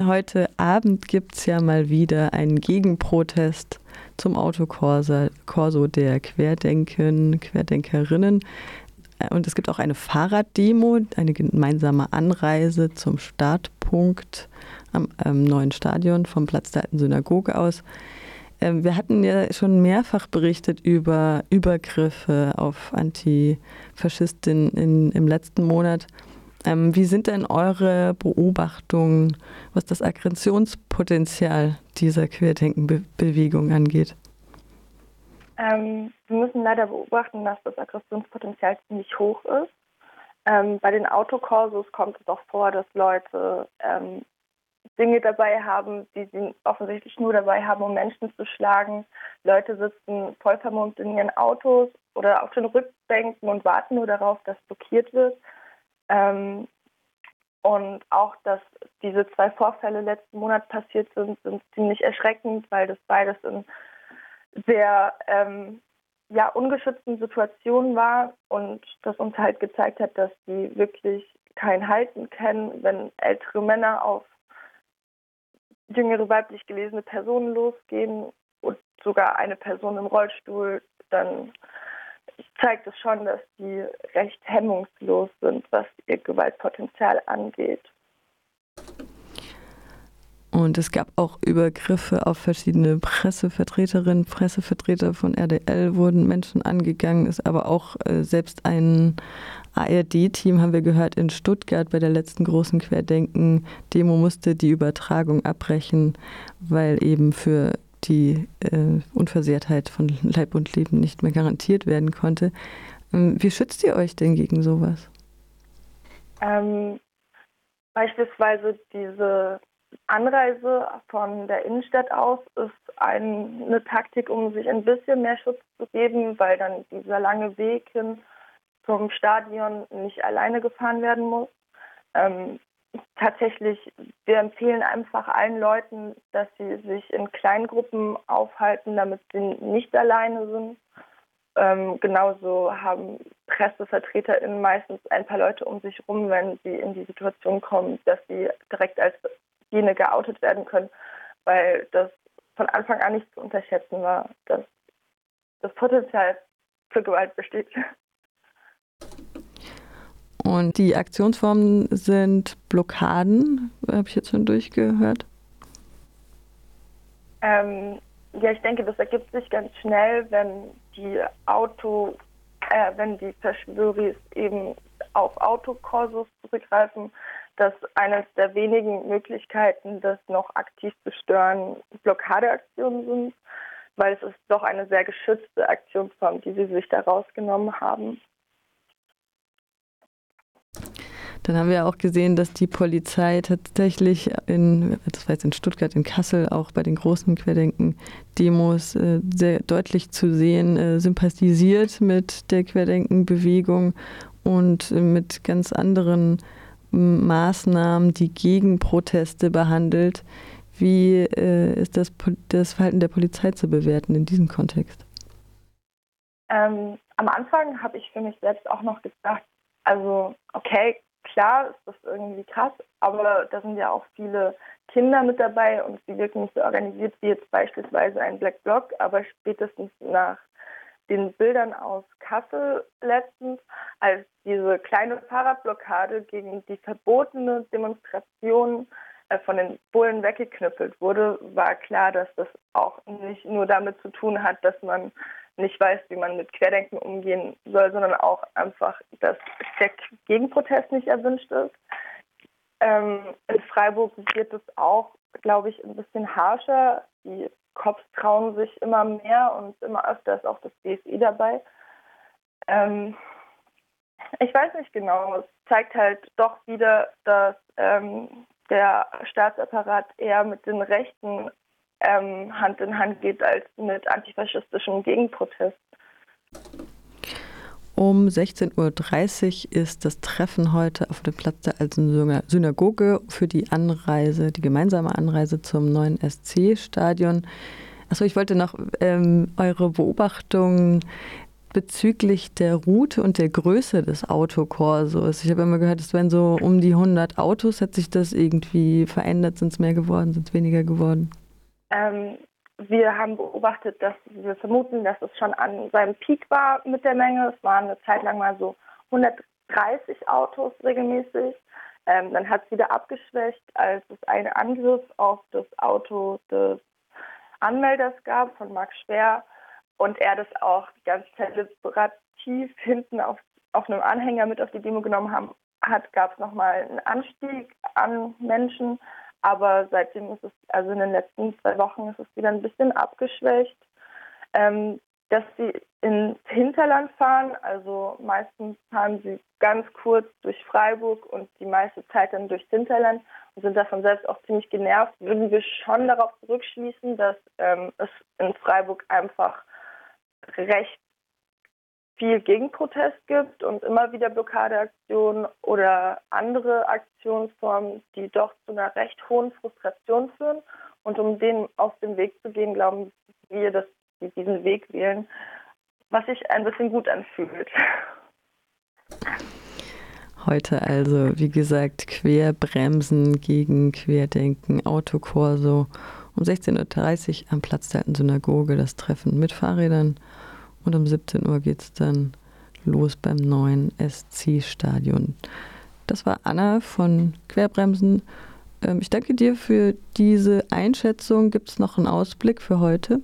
Heute Abend gibt es ja mal wieder einen Gegenprotest zum Autokorso der Querdenken, Querdenkerinnen. Und es gibt auch eine Fahrraddemo, eine gemeinsame Anreise zum Startpunkt am, am neuen Stadion vom Platz der alten Synagoge aus. Ähm, wir hatten ja schon mehrfach berichtet über Übergriffe auf Antifaschistinnen im letzten Monat. Ähm, wie sind denn eure Beobachtungen, was das Aggressionspotenzial dieser Querdenkenbewegung angeht? Ähm, wir müssen leider beobachten, dass das Aggressionspotenzial ziemlich hoch ist. Ähm, bei den Autokorsos kommt es auch vor, dass Leute ähm, Dinge dabei haben, die sie offensichtlich nur dabei haben, um Menschen zu schlagen. Leute sitzen voll vermummt in ihren Autos oder auf den Rückbänken und warten nur darauf, dass blockiert wird. Ähm, und auch, dass diese zwei Vorfälle letzten Monat passiert sind, sind ziemlich erschreckend, weil das beides in sehr ähm, ja, ungeschützten Situationen war und das uns halt gezeigt hat, dass die wirklich kein Halten kennen, wenn ältere Männer auf jüngere weiblich gelesene Personen losgehen und sogar eine Person im Rollstuhl, dann zeigt es schon, dass die recht hemmungslos sind, was ihr Gewaltpotenzial angeht. Und es gab auch Übergriffe auf verschiedene Pressevertreterinnen, Pressevertreter von RDL wurden Menschen angegangen, ist aber auch äh, selbst ein ARD-Team, haben wir gehört, in Stuttgart bei der letzten großen Querdenken-Demo musste die Übertragung abbrechen, weil eben für die äh, Unversehrtheit von Leib und Leben nicht mehr garantiert werden konnte. Ähm, wie schützt ihr euch denn gegen sowas? Ähm, beispielsweise diese Anreise von der Innenstadt aus ist eine Taktik, um sich ein bisschen mehr Schutz zu geben, weil dann dieser lange Weg hin zum Stadion nicht alleine gefahren werden muss. Ähm, tatsächlich, wir empfehlen einfach allen Leuten, dass sie sich in Kleingruppen aufhalten, damit sie nicht alleine sind. Ähm, genauso haben PressevertreterInnen meistens ein paar Leute um sich rum, wenn sie in die Situation kommen, dass sie direkt als jene geoutet werden können, weil das von Anfang an nicht zu unterschätzen war, dass das Potenzial für Gewalt besteht. Und die Aktionsformen sind Blockaden, habe ich jetzt schon durchgehört. Ähm, ja, ich denke, das ergibt sich ganz schnell, wenn die Auto, äh, wenn die Verschwöris eben auf Autokorsos zurückgreifen, dass eines der wenigen Möglichkeiten, das noch aktiv zu stören, Blockadeaktionen sind, weil es ist doch eine sehr geschützte Aktionsform, die sie sich da rausgenommen haben. Dann haben wir auch gesehen, dass die Polizei tatsächlich in, das war jetzt in Stuttgart, in Kassel, auch bei den großen Querdenken-Demos äh, sehr deutlich zu sehen, äh, sympathisiert mit der Querdenken-Bewegung und mit ganz anderen Maßnahmen, die gegen Proteste behandelt. Wie äh, ist das, das Verhalten der Polizei zu bewerten in diesem Kontext? Ähm, am Anfang habe ich für mich selbst auch noch gedacht, also okay, klar ist das irgendwie krass, aber da sind ja auch viele Kinder mit dabei und sie wirken nicht so organisiert wie jetzt beispielsweise ein Black Bloc, aber spätestens nach den Bildern aus Kassel letztens, als diese kleine Fahrradblockade gegen die verbotene Demonstration äh, von den Bullen weggeknüppelt wurde, war klar, dass das auch nicht nur damit zu tun hat, dass man nicht weiß, wie man mit Querdenken umgehen soll, sondern auch einfach, dass der Gegenprotest nicht erwünscht ist. Ähm, in Freiburg wird es auch, glaube ich, ein bisschen harscher. Die Cops trauen sich immer mehr und immer öfter ist auch das BSI dabei. Ähm, ich weiß nicht genau. Es zeigt halt doch wieder, dass ähm, der Staatsapparat eher mit den Rechten ähm, Hand in Hand geht als mit antifaschistischem Gegenprotest. Um 16.30 Uhr ist das Treffen heute auf dem Platz der Alten Synagoge für die Anreise, die gemeinsame Anreise zum neuen SC-Stadion. Achso, ich wollte noch ähm, eure Beobachtungen bezüglich der Route und der Größe des Autokorsos? Ich habe immer gehört, es wären so um die 100 Autos. Hat sich das irgendwie verändert? Sind es mehr geworden? Sind es weniger geworden? Ähm, wir haben beobachtet, dass wir vermuten, dass es schon an seinem Peak war mit der Menge. Es waren eine Zeit lang mal so 130 Autos regelmäßig. Ähm, dann hat es wieder abgeschwächt, als es einen Angriff auf das Auto des Anmelders gab von Marc Schwer und er das auch ganz deliberativ hinten auf, auf einem Anhänger mit auf die Demo genommen haben, hat, gab es nochmal einen Anstieg an Menschen. Aber seitdem ist es, also in den letzten zwei Wochen ist es wieder ein bisschen abgeschwächt. Ähm, dass sie ins Hinterland fahren, also meistens fahren sie ganz kurz durch Freiburg und die meiste Zeit dann durchs Hinterland und sind davon selbst auch ziemlich genervt, würden wir schon darauf zurückschließen, dass ähm, es in Freiburg einfach recht viel Gegenprotest gibt und immer wieder Blockadeaktionen oder andere Aktionsformen, die doch zu einer recht hohen Frustration führen. Und um denen auf den Weg zu gehen, glauben wir, dass sie diesen Weg wählen, was sich ein bisschen gut anfühlt. Heute also, wie gesagt, Querbremsen gegen Querdenken, Autokorso. Um 16.30 Uhr am Platz der alten Synagoge das Treffen mit Fahrrädern und um 17 Uhr geht es dann los beim neuen SC-Stadion. Das war Anna von Querbremsen. Ähm, ich danke dir für diese Einschätzung. Gibt es noch einen Ausblick für heute?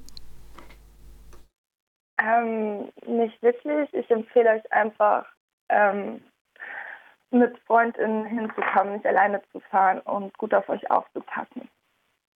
Ähm, nicht wirklich. Ich empfehle euch einfach, ähm, mit FreundInnen hinzukommen, nicht alleine zu fahren und gut auf euch aufzupassen.